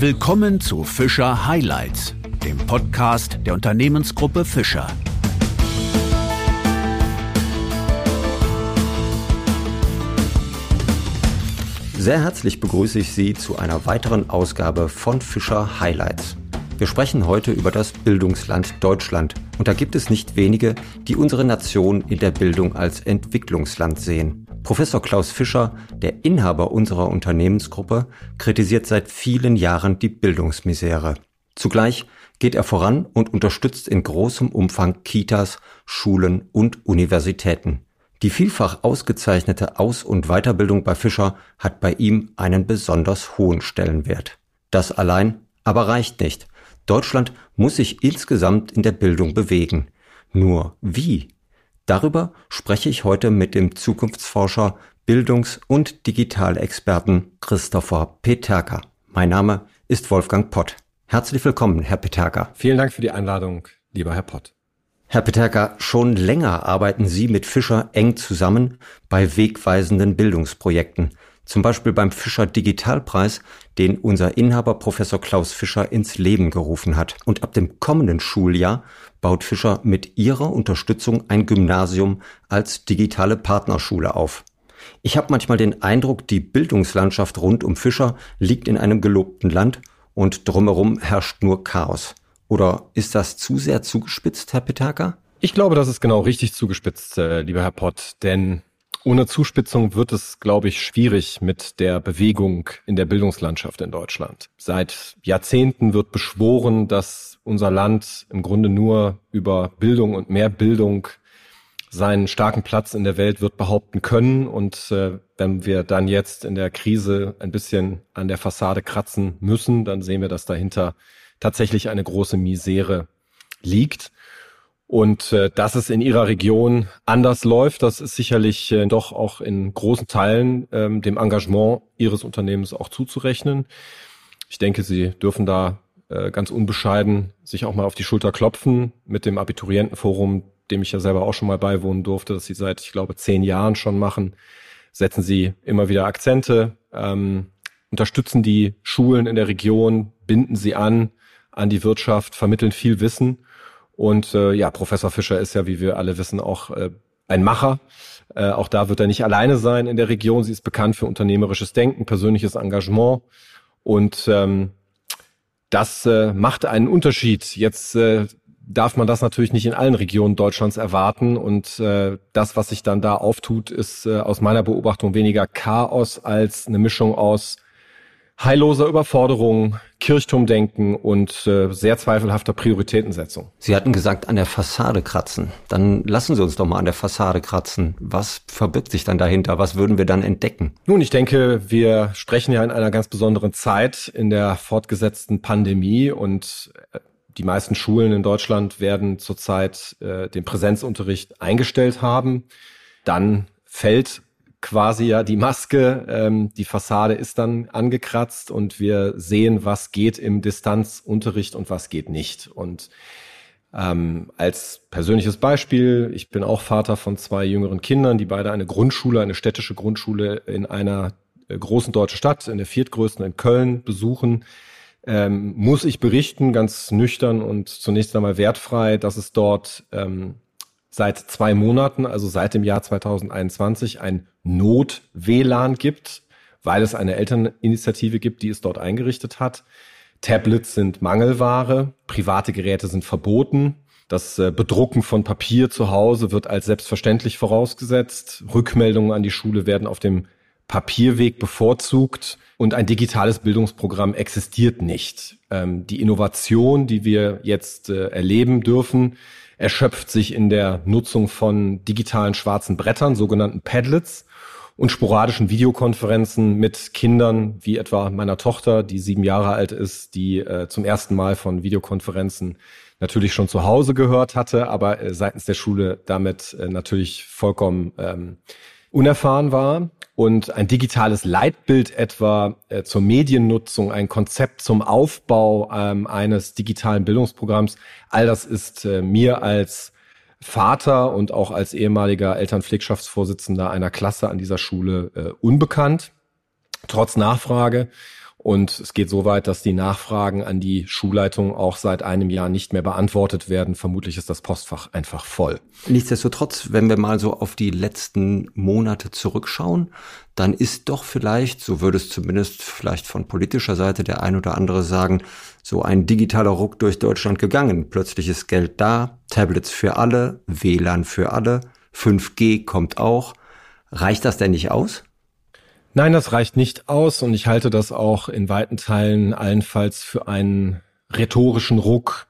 Willkommen zu Fischer Highlights, dem Podcast der Unternehmensgruppe Fischer. Sehr herzlich begrüße ich Sie zu einer weiteren Ausgabe von Fischer Highlights. Wir sprechen heute über das Bildungsland Deutschland. Und da gibt es nicht wenige, die unsere Nation in der Bildung als Entwicklungsland sehen. Professor Klaus Fischer, der Inhaber unserer Unternehmensgruppe, kritisiert seit vielen Jahren die Bildungsmisere. Zugleich geht er voran und unterstützt in großem Umfang Kitas, Schulen und Universitäten. Die vielfach ausgezeichnete Aus- und Weiterbildung bei Fischer hat bei ihm einen besonders hohen Stellenwert. Das allein aber reicht nicht. Deutschland muss sich insgesamt in der Bildung bewegen. Nur wie? Darüber spreche ich heute mit dem Zukunftsforscher, Bildungs- und Digitalexperten Christopher Peterka. Mein Name ist Wolfgang Pott. Herzlich willkommen, Herr Peterka. Vielen Dank für die Einladung, lieber Herr Pott. Herr Peterka, schon länger arbeiten Sie mit Fischer eng zusammen bei wegweisenden Bildungsprojekten. Zum Beispiel beim Fischer Digitalpreis, den unser Inhaber Professor Klaus Fischer ins Leben gerufen hat. Und ab dem kommenden Schuljahr baut Fischer mit ihrer Unterstützung ein Gymnasium als digitale Partnerschule auf. Ich habe manchmal den Eindruck, die Bildungslandschaft rund um Fischer liegt in einem gelobten Land und drumherum herrscht nur Chaos. Oder ist das zu sehr zugespitzt, Herr Petaka? Ich glaube, das ist genau richtig zugespitzt, äh, lieber Herr Pott, denn ohne Zuspitzung wird es, glaube ich, schwierig mit der Bewegung in der Bildungslandschaft in Deutschland. Seit Jahrzehnten wird beschworen, dass unser Land im Grunde nur über Bildung und mehr Bildung seinen starken Platz in der Welt wird behaupten können. Und äh, wenn wir dann jetzt in der Krise ein bisschen an der Fassade kratzen müssen, dann sehen wir, dass dahinter tatsächlich eine große Misere liegt. Und äh, dass es in ihrer Region anders läuft, das ist sicherlich äh, doch auch in großen Teilen ähm, dem Engagement ihres Unternehmens auch zuzurechnen. Ich denke, sie dürfen da äh, ganz unbescheiden sich auch mal auf die Schulter klopfen mit dem Abiturientenforum, dem ich ja selber auch schon mal beiwohnen durfte, das sie seit, ich glaube, zehn Jahren schon machen. Setzen sie immer wieder Akzente, ähm, unterstützen die Schulen in der Region, binden sie an an die Wirtschaft, vermitteln viel Wissen und äh, ja, Professor Fischer ist ja, wie wir alle wissen, auch äh, ein Macher. Äh, auch da wird er nicht alleine sein in der Region. Sie ist bekannt für unternehmerisches Denken, persönliches Engagement. Und ähm, das äh, macht einen Unterschied. Jetzt äh, darf man das natürlich nicht in allen Regionen Deutschlands erwarten. Und äh, das, was sich dann da auftut, ist äh, aus meiner Beobachtung weniger Chaos als eine Mischung aus heilloser Überforderung, Kirchturmdenken und äh, sehr zweifelhafter Prioritätensetzung. Sie hatten gesagt, an der Fassade kratzen. Dann lassen Sie uns doch mal an der Fassade kratzen. Was verbirgt sich dann dahinter? Was würden wir dann entdecken? Nun, ich denke, wir sprechen ja in einer ganz besonderen Zeit in der fortgesetzten Pandemie und äh, die meisten Schulen in Deutschland werden zurzeit äh, den Präsenzunterricht eingestellt haben. Dann fällt quasi ja die Maske, ähm, die Fassade ist dann angekratzt und wir sehen, was geht im Distanzunterricht und was geht nicht. Und ähm, als persönliches Beispiel, ich bin auch Vater von zwei jüngeren Kindern, die beide eine Grundschule, eine städtische Grundschule in einer äh, großen deutschen Stadt, in der viertgrößten in Köln besuchen. Ähm, muss ich berichten, ganz nüchtern und zunächst einmal wertfrei, dass es dort ähm, seit zwei Monaten, also seit dem Jahr 2021, ein Not-WLAN gibt, weil es eine Elterninitiative gibt, die es dort eingerichtet hat. Tablets sind Mangelware, private Geräte sind verboten. Das äh, Bedrucken von Papier zu Hause wird als selbstverständlich vorausgesetzt. Rückmeldungen an die Schule werden auf dem Papierweg bevorzugt und ein digitales Bildungsprogramm existiert nicht. Ähm, die Innovation, die wir jetzt äh, erleben dürfen, erschöpft sich in der Nutzung von digitalen schwarzen Brettern, sogenannten Padlets und sporadischen Videokonferenzen mit Kindern, wie etwa meiner Tochter, die sieben Jahre alt ist, die äh, zum ersten Mal von Videokonferenzen natürlich schon zu Hause gehört hatte, aber äh, seitens der Schule damit äh, natürlich vollkommen ähm, unerfahren war. Und ein digitales Leitbild etwa äh, zur Mediennutzung, ein Konzept zum Aufbau ähm, eines digitalen Bildungsprogramms, all das ist äh, mir als Vater und auch als ehemaliger Elternpflegschaftsvorsitzender einer Klasse an dieser Schule äh, unbekannt, trotz Nachfrage. Und es geht so weit, dass die Nachfragen an die Schulleitung auch seit einem Jahr nicht mehr beantwortet werden. Vermutlich ist das Postfach einfach voll. Nichtsdestotrotz, wenn wir mal so auf die letzten Monate zurückschauen, dann ist doch vielleicht, so würde es zumindest vielleicht von politischer Seite der ein oder andere sagen, so ein digitaler Ruck durch Deutschland gegangen. Plötzlich ist Geld da, Tablets für alle, WLAN für alle, 5G kommt auch. Reicht das denn nicht aus? Nein, das reicht nicht aus und ich halte das auch in weiten Teilen allenfalls für einen rhetorischen Ruck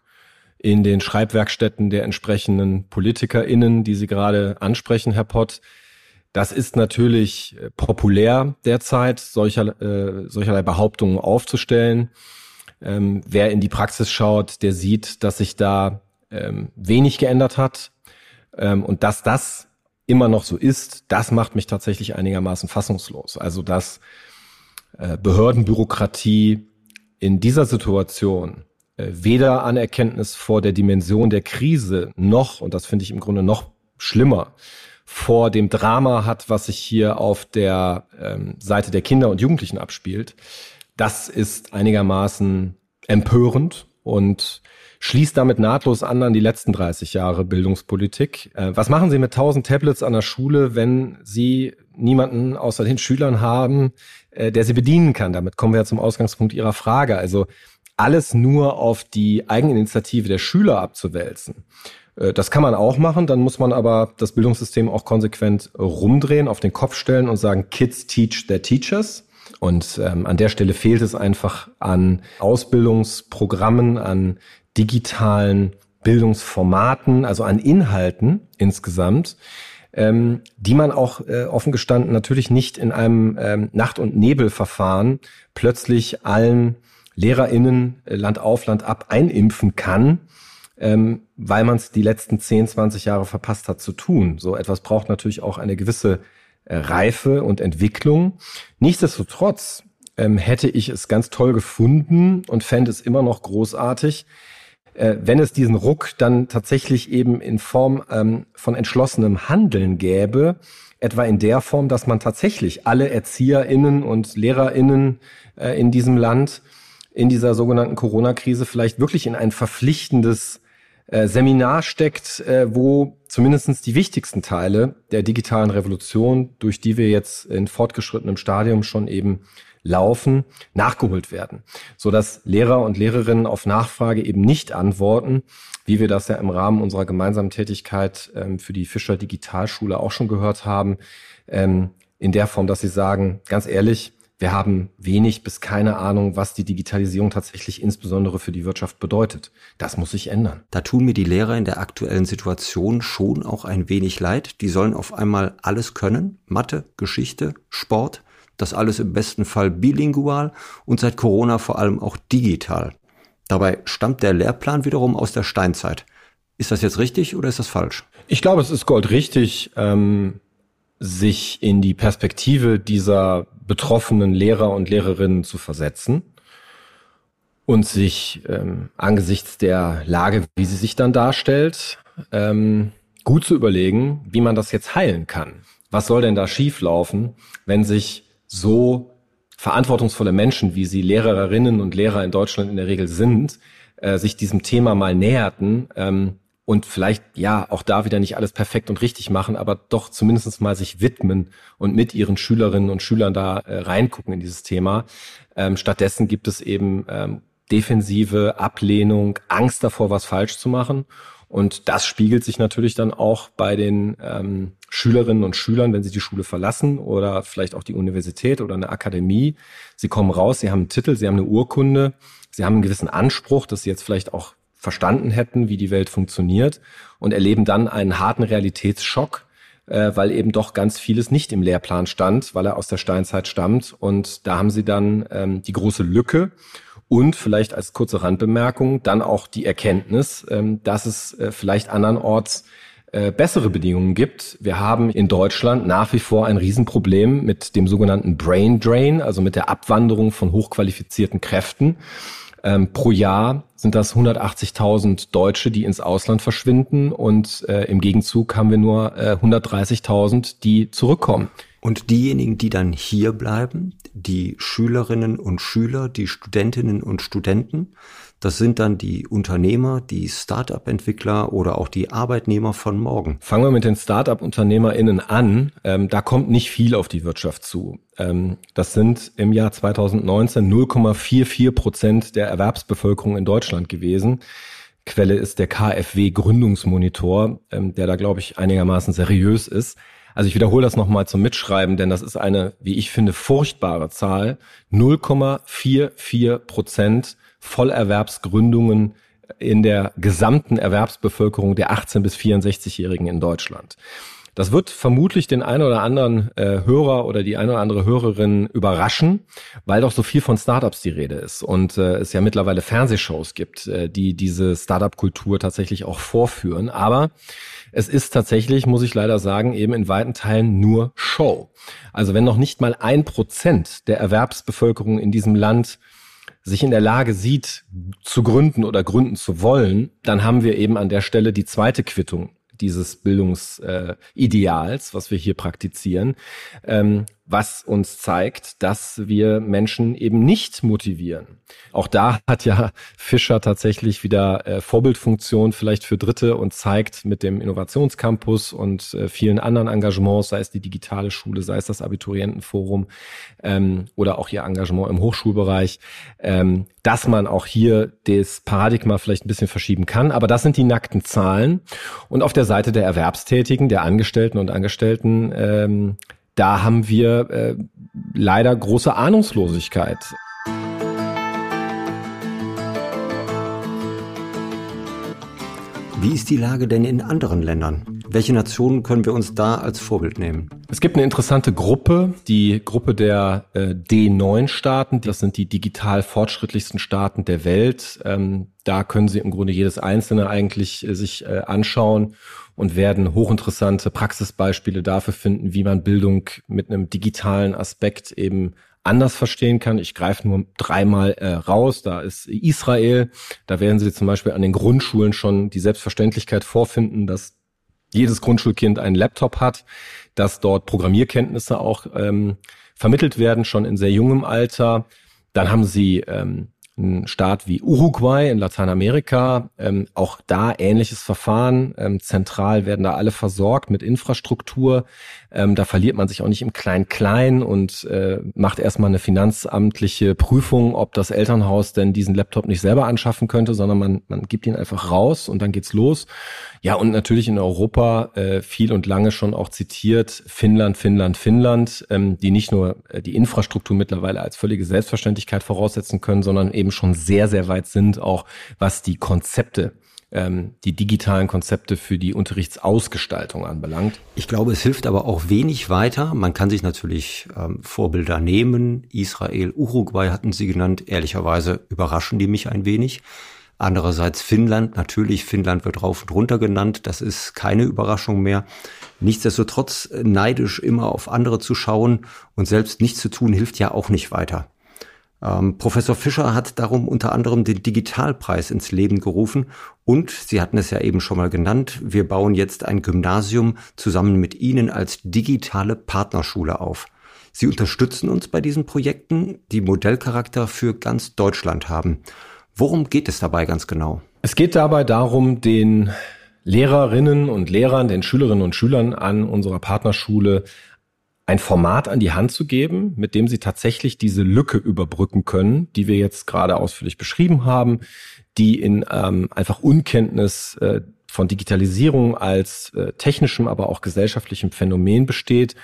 in den Schreibwerkstätten der entsprechenden PolitikerInnen, die Sie gerade ansprechen, Herr Pott. Das ist natürlich äh, populär derzeit, solcher, äh, solcherlei Behauptungen aufzustellen. Ähm, wer in die Praxis schaut, der sieht, dass sich da ähm, wenig geändert hat ähm, und dass das immer noch so ist, das macht mich tatsächlich einigermaßen fassungslos. Also dass äh, Behördenbürokratie in dieser Situation äh, weder Anerkenntnis vor der Dimension der Krise noch, und das finde ich im Grunde noch schlimmer, vor dem Drama hat, was sich hier auf der ähm, Seite der Kinder und Jugendlichen abspielt, das ist einigermaßen empörend und schließt damit nahtlos an an die letzten 30 Jahre Bildungspolitik. Äh, was machen Sie mit 1000 Tablets an der Schule, wenn Sie niemanden außer den Schülern haben, äh, der sie bedienen kann? Damit kommen wir ja zum Ausgangspunkt Ihrer Frage. Also alles nur auf die Eigeninitiative der Schüler abzuwälzen. Äh, das kann man auch machen, dann muss man aber das Bildungssystem auch konsequent rumdrehen, auf den Kopf stellen und sagen, Kids teach their teachers. Und ähm, an der Stelle fehlt es einfach an Ausbildungsprogrammen, an digitalen Bildungsformaten, also an Inhalten insgesamt, ähm, die man auch äh, offen gestanden natürlich nicht in einem ähm, Nacht- und Nebelverfahren plötzlich allen LehrerInnen äh, Land auf, Land ab einimpfen kann, ähm, weil man es die letzten 10, 20 Jahre verpasst hat zu tun. So etwas braucht natürlich auch eine gewisse äh, Reife und Entwicklung. Nichtsdestotrotz ähm, hätte ich es ganz toll gefunden und fände es immer noch großartig, äh, wenn es diesen Ruck dann tatsächlich eben in Form ähm, von entschlossenem Handeln gäbe, etwa in der Form, dass man tatsächlich alle ErzieherInnen und LehrerInnen äh, in diesem Land in dieser sogenannten Corona-Krise vielleicht wirklich in ein verpflichtendes äh, Seminar steckt, äh, wo zumindestens die wichtigsten Teile der digitalen Revolution, durch die wir jetzt in fortgeschrittenem Stadium schon eben laufen, nachgeholt werden, so dass Lehrer und Lehrerinnen auf Nachfrage eben nicht antworten, wie wir das ja im Rahmen unserer gemeinsamen Tätigkeit ähm, für die Fischer Digitalschule auch schon gehört haben, ähm, in der Form, dass sie sagen, ganz ehrlich, wir haben wenig bis keine Ahnung, was die Digitalisierung tatsächlich insbesondere für die Wirtschaft bedeutet. Das muss sich ändern. Da tun mir die Lehrer in der aktuellen Situation schon auch ein wenig leid. Die sollen auf einmal alles können. Mathe, Geschichte, Sport. Das alles im besten Fall bilingual und seit Corona vor allem auch digital. Dabei stammt der Lehrplan wiederum aus der Steinzeit. Ist das jetzt richtig oder ist das falsch? Ich glaube, es ist goldrichtig, ähm, sich in die Perspektive dieser betroffenen Lehrer und Lehrerinnen zu versetzen und sich ähm, angesichts der Lage, wie sie sich dann darstellt, ähm, gut zu überlegen, wie man das jetzt heilen kann. Was soll denn da schieflaufen, wenn sich so verantwortungsvolle Menschen, wie sie Lehrerinnen und Lehrer in Deutschland in der Regel sind, äh, sich diesem Thema mal näherten ähm, und vielleicht ja auch da wieder nicht alles perfekt und richtig machen, aber doch zumindest mal sich widmen und mit ihren Schülerinnen und Schülern da äh, reingucken in dieses Thema. Ähm, stattdessen gibt es eben ähm, defensive Ablehnung, Angst davor, was falsch zu machen. Und das spiegelt sich natürlich dann auch bei den ähm, Schülerinnen und Schülern, wenn sie die Schule verlassen oder vielleicht auch die Universität oder eine Akademie. Sie kommen raus, sie haben einen Titel, sie haben eine Urkunde, sie haben einen gewissen Anspruch, dass sie jetzt vielleicht auch verstanden hätten, wie die Welt funktioniert und erleben dann einen harten Realitätsschock, äh, weil eben doch ganz vieles nicht im Lehrplan stand, weil er aus der Steinzeit stammt. Und da haben sie dann ähm, die große Lücke und vielleicht als kurze Randbemerkung dann auch die Erkenntnis, ähm, dass es äh, vielleicht andernorts äh, bessere Bedingungen gibt. Wir haben in Deutschland nach wie vor ein Riesenproblem mit dem sogenannten Brain Drain, also mit der Abwanderung von hochqualifizierten Kräften. Ähm, pro Jahr sind das 180.000 Deutsche, die ins Ausland verschwinden und äh, im Gegenzug haben wir nur äh, 130.000, die zurückkommen. Und diejenigen, die dann hier bleiben, die Schülerinnen und Schüler, die Studentinnen und Studenten, das sind dann die Unternehmer, die Start-up-Entwickler oder auch die Arbeitnehmer von morgen. Fangen wir mit den Start-up-UnternehmerInnen an. Ähm, da kommt nicht viel auf die Wirtschaft zu. Ähm, das sind im Jahr 2019 0,44 Prozent der Erwerbsbevölkerung in Deutschland gewesen. Quelle ist der KfW Gründungsmonitor, ähm, der da, glaube ich, einigermaßen seriös ist. Also ich wiederhole das nochmal zum Mitschreiben, denn das ist eine, wie ich finde, furchtbare Zahl. 0,44 Prozent Vollerwerbsgründungen in der gesamten Erwerbsbevölkerung der 18 bis 64-Jährigen in Deutschland. Das wird vermutlich den einen oder anderen äh, Hörer oder die eine oder andere Hörerin überraschen, weil doch so viel von Startups die Rede ist und äh, es ja mittlerweile Fernsehshows gibt, äh, die diese Startup-Kultur tatsächlich auch vorführen. Aber es ist tatsächlich, muss ich leider sagen, eben in weiten Teilen nur Show. Also wenn noch nicht mal ein Prozent der Erwerbsbevölkerung in diesem Land sich in der Lage sieht, zu gründen oder gründen zu wollen, dann haben wir eben an der Stelle die zweite Quittung dieses Bildungsideals, äh, was wir hier praktizieren. Ähm, was uns zeigt, dass wir Menschen eben nicht motivieren. Auch da hat ja Fischer tatsächlich wieder äh, Vorbildfunktion vielleicht für Dritte und zeigt mit dem Innovationscampus und äh, vielen anderen Engagements, sei es die digitale Schule, sei es das Abiturientenforum ähm, oder auch ihr Engagement im Hochschulbereich, ähm, dass man auch hier das Paradigma vielleicht ein bisschen verschieben kann. Aber das sind die nackten Zahlen. Und auf der Seite der Erwerbstätigen, der Angestellten und Angestellten, ähm, da haben wir äh, leider große Ahnungslosigkeit. Wie ist die Lage denn in anderen Ländern? Welche Nationen können wir uns da als Vorbild nehmen? Es gibt eine interessante Gruppe, die Gruppe der äh, D9-Staaten. Das sind die digital fortschrittlichsten Staaten der Welt. Ähm, da können Sie im Grunde jedes einzelne eigentlich äh, sich äh, anschauen und werden hochinteressante Praxisbeispiele dafür finden, wie man Bildung mit einem digitalen Aspekt eben anders verstehen kann. Ich greife nur dreimal äh, raus. Da ist Israel. Da werden Sie zum Beispiel an den Grundschulen schon die Selbstverständlichkeit vorfinden, dass jedes Grundschulkind einen Laptop hat, dass dort Programmierkenntnisse auch ähm, vermittelt werden, schon in sehr jungem Alter. Dann haben Sie ähm, ein Staat wie Uruguay in Lateinamerika, ähm, auch da ähnliches Verfahren. Ähm, zentral werden da alle versorgt mit Infrastruktur. Ähm, da verliert man sich auch nicht im Klein-Klein und äh, macht erstmal eine finanzamtliche Prüfung, ob das Elternhaus denn diesen Laptop nicht selber anschaffen könnte, sondern man, man gibt ihn einfach raus und dann geht's los. Ja, und natürlich in Europa äh, viel und lange schon auch zitiert, Finnland, Finnland, Finnland, ähm, die nicht nur äh, die Infrastruktur mittlerweile als völlige Selbstverständlichkeit voraussetzen können, sondern eben schon sehr, sehr weit sind, auch was die Konzepte ähm, die digitalen Konzepte für die Unterrichtsausgestaltung anbelangt. Ich glaube, es hilft aber auch wenig weiter. Man kann sich natürlich ähm, Vorbilder nehmen. Israel, Uruguay hatten Sie genannt. Ehrlicherweise überraschen die mich ein wenig. Andererseits Finnland, natürlich, Finnland wird rauf und runter genannt, das ist keine Überraschung mehr. Nichtsdestotrotz neidisch immer auf andere zu schauen und selbst nichts zu tun, hilft ja auch nicht weiter. Ähm, Professor Fischer hat darum unter anderem den Digitalpreis ins Leben gerufen und Sie hatten es ja eben schon mal genannt, wir bauen jetzt ein Gymnasium zusammen mit Ihnen als digitale Partnerschule auf. Sie unterstützen uns bei diesen Projekten, die Modellcharakter für ganz Deutschland haben. Worum geht es dabei ganz genau? Es geht dabei darum, den Lehrerinnen und Lehrern, den Schülerinnen und Schülern an unserer Partnerschule ein Format an die Hand zu geben, mit dem sie tatsächlich diese Lücke überbrücken können, die wir jetzt gerade ausführlich beschrieben haben, die in ähm, einfach Unkenntnis äh, von Digitalisierung als äh, technischem, aber auch gesellschaftlichem Phänomen besteht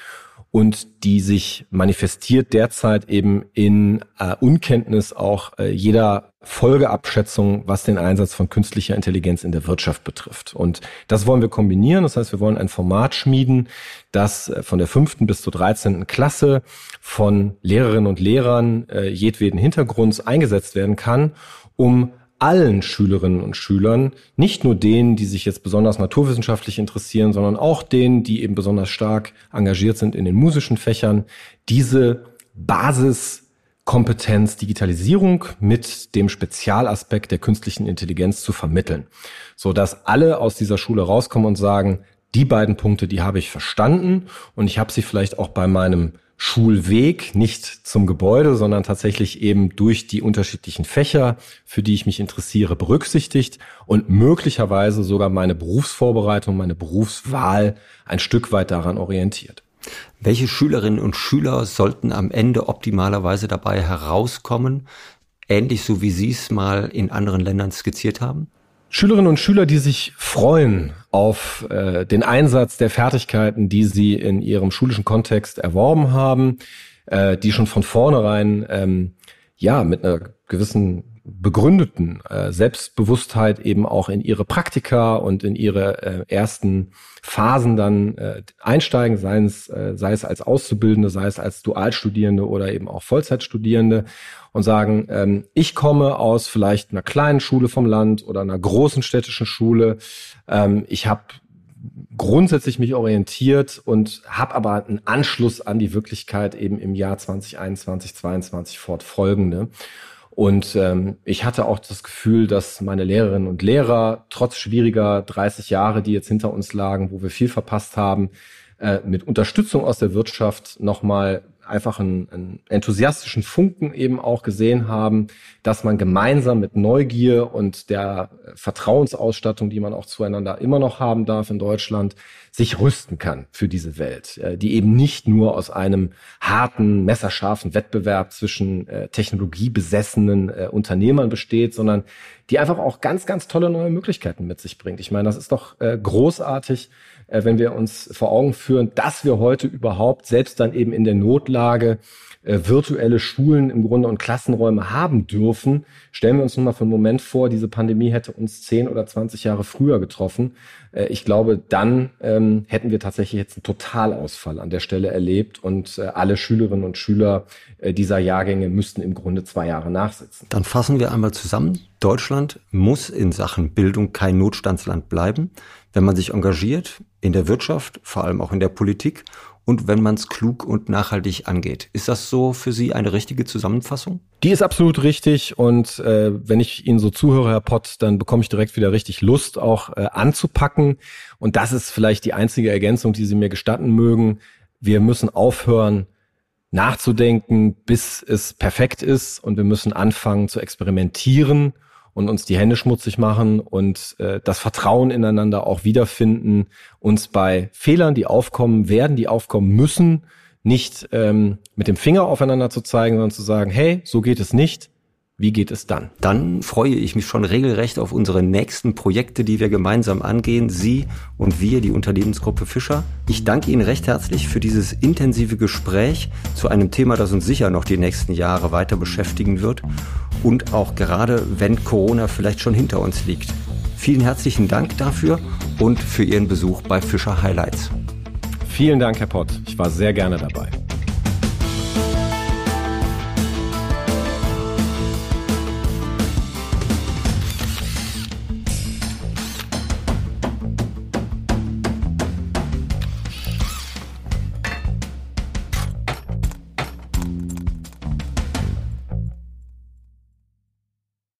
und die sich manifestiert derzeit eben in äh, Unkenntnis auch äh, jeder Folgeabschätzung, was den Einsatz von künstlicher Intelligenz in der Wirtschaft betrifft. Und das wollen wir kombinieren. Das heißt, wir wollen ein Format schmieden, das äh, von der fünften bis zur dreizehnten Klasse von Lehrerinnen und Lehrern äh, jedweden Hintergrunds eingesetzt werden kann, um allen Schülerinnen und Schülern, nicht nur denen, die sich jetzt besonders naturwissenschaftlich interessieren, sondern auch denen, die eben besonders stark engagiert sind in den musischen Fächern, diese Basiskompetenz Digitalisierung mit dem Spezialaspekt der künstlichen Intelligenz zu vermitteln, so dass alle aus dieser Schule rauskommen und sagen, die beiden Punkte, die habe ich verstanden und ich habe sie vielleicht auch bei meinem Schulweg, nicht zum Gebäude, sondern tatsächlich eben durch die unterschiedlichen Fächer, für die ich mich interessiere, berücksichtigt und möglicherweise sogar meine Berufsvorbereitung, meine Berufswahl ein Stück weit daran orientiert. Welche Schülerinnen und Schüler sollten am Ende optimalerweise dabei herauskommen, ähnlich so wie Sie es mal in anderen Ländern skizziert haben? Schülerinnen und Schüler, die sich freuen auf äh, den Einsatz der Fertigkeiten, die sie in ihrem schulischen Kontext erworben haben, äh, die schon von vornherein ähm, ja mit einer gewissen begründeten äh, Selbstbewusstheit eben auch in ihre Praktika und in ihre äh, ersten Phasen dann äh, einsteigen, sei es, äh, sei es als Auszubildende, sei es als Dualstudierende oder eben auch Vollzeitstudierende und sagen, ähm, ich komme aus vielleicht einer kleinen Schule vom Land oder einer großen städtischen Schule. Ähm, ich habe grundsätzlich mich orientiert und habe aber einen Anschluss an die Wirklichkeit eben im Jahr 2021, 2022 fortfolgende. Und ähm, ich hatte auch das Gefühl, dass meine Lehrerinnen und Lehrer trotz schwieriger 30 Jahre, die jetzt hinter uns lagen, wo wir viel verpasst haben, äh, mit Unterstützung aus der Wirtschaft nochmal einfach einen, einen enthusiastischen Funken eben auch gesehen haben, dass man gemeinsam mit Neugier und der Vertrauensausstattung, die man auch zueinander immer noch haben darf in Deutschland, sich rüsten kann für diese Welt, äh, die eben nicht nur aus einem harten, messerscharfen Wettbewerb zwischen äh, technologiebesessenen äh, Unternehmern besteht, sondern die einfach auch ganz, ganz tolle neue Möglichkeiten mit sich bringt. Ich meine, das ist doch großartig, äh, wenn wir uns vor Augen führen, dass wir heute überhaupt selbst dann eben in der Notlage äh, virtuelle Schulen im Grunde und Klassenräume haben dürfen. Stellen wir uns nun mal für einen Moment vor, diese Pandemie hätte uns 10 oder 20 Jahre früher getroffen. Äh, ich glaube, dann ähm, hätten wir tatsächlich jetzt einen Totalausfall an der Stelle erlebt und alle Schülerinnen und Schüler dieser Jahrgänge müssten im Grunde zwei Jahre nachsitzen. Dann fassen wir einmal zusammen. Deutschland muss in Sachen Bildung kein Notstandsland bleiben wenn man sich engagiert in der Wirtschaft, vor allem auch in der Politik und wenn man es klug und nachhaltig angeht. Ist das so für Sie eine richtige Zusammenfassung? Die ist absolut richtig und äh, wenn ich Ihnen so zuhöre, Herr Pott, dann bekomme ich direkt wieder richtig Lust, auch äh, anzupacken. Und das ist vielleicht die einzige Ergänzung, die Sie mir gestatten mögen. Wir müssen aufhören, nachzudenken, bis es perfekt ist und wir müssen anfangen zu experimentieren und uns die Hände schmutzig machen und äh, das Vertrauen ineinander auch wiederfinden, uns bei Fehlern, die aufkommen werden, die aufkommen müssen, nicht ähm, mit dem Finger aufeinander zu zeigen, sondern zu sagen, hey, so geht es nicht, wie geht es dann? Dann freue ich mich schon regelrecht auf unsere nächsten Projekte, die wir gemeinsam angehen. Sie und wir, die Unternehmensgruppe Fischer. Ich danke Ihnen recht herzlich für dieses intensive Gespräch zu einem Thema, das uns sicher noch die nächsten Jahre weiter beschäftigen wird. Und auch gerade, wenn Corona vielleicht schon hinter uns liegt. Vielen herzlichen Dank dafür und für Ihren Besuch bei Fischer Highlights. Vielen Dank, Herr Pott. Ich war sehr gerne dabei.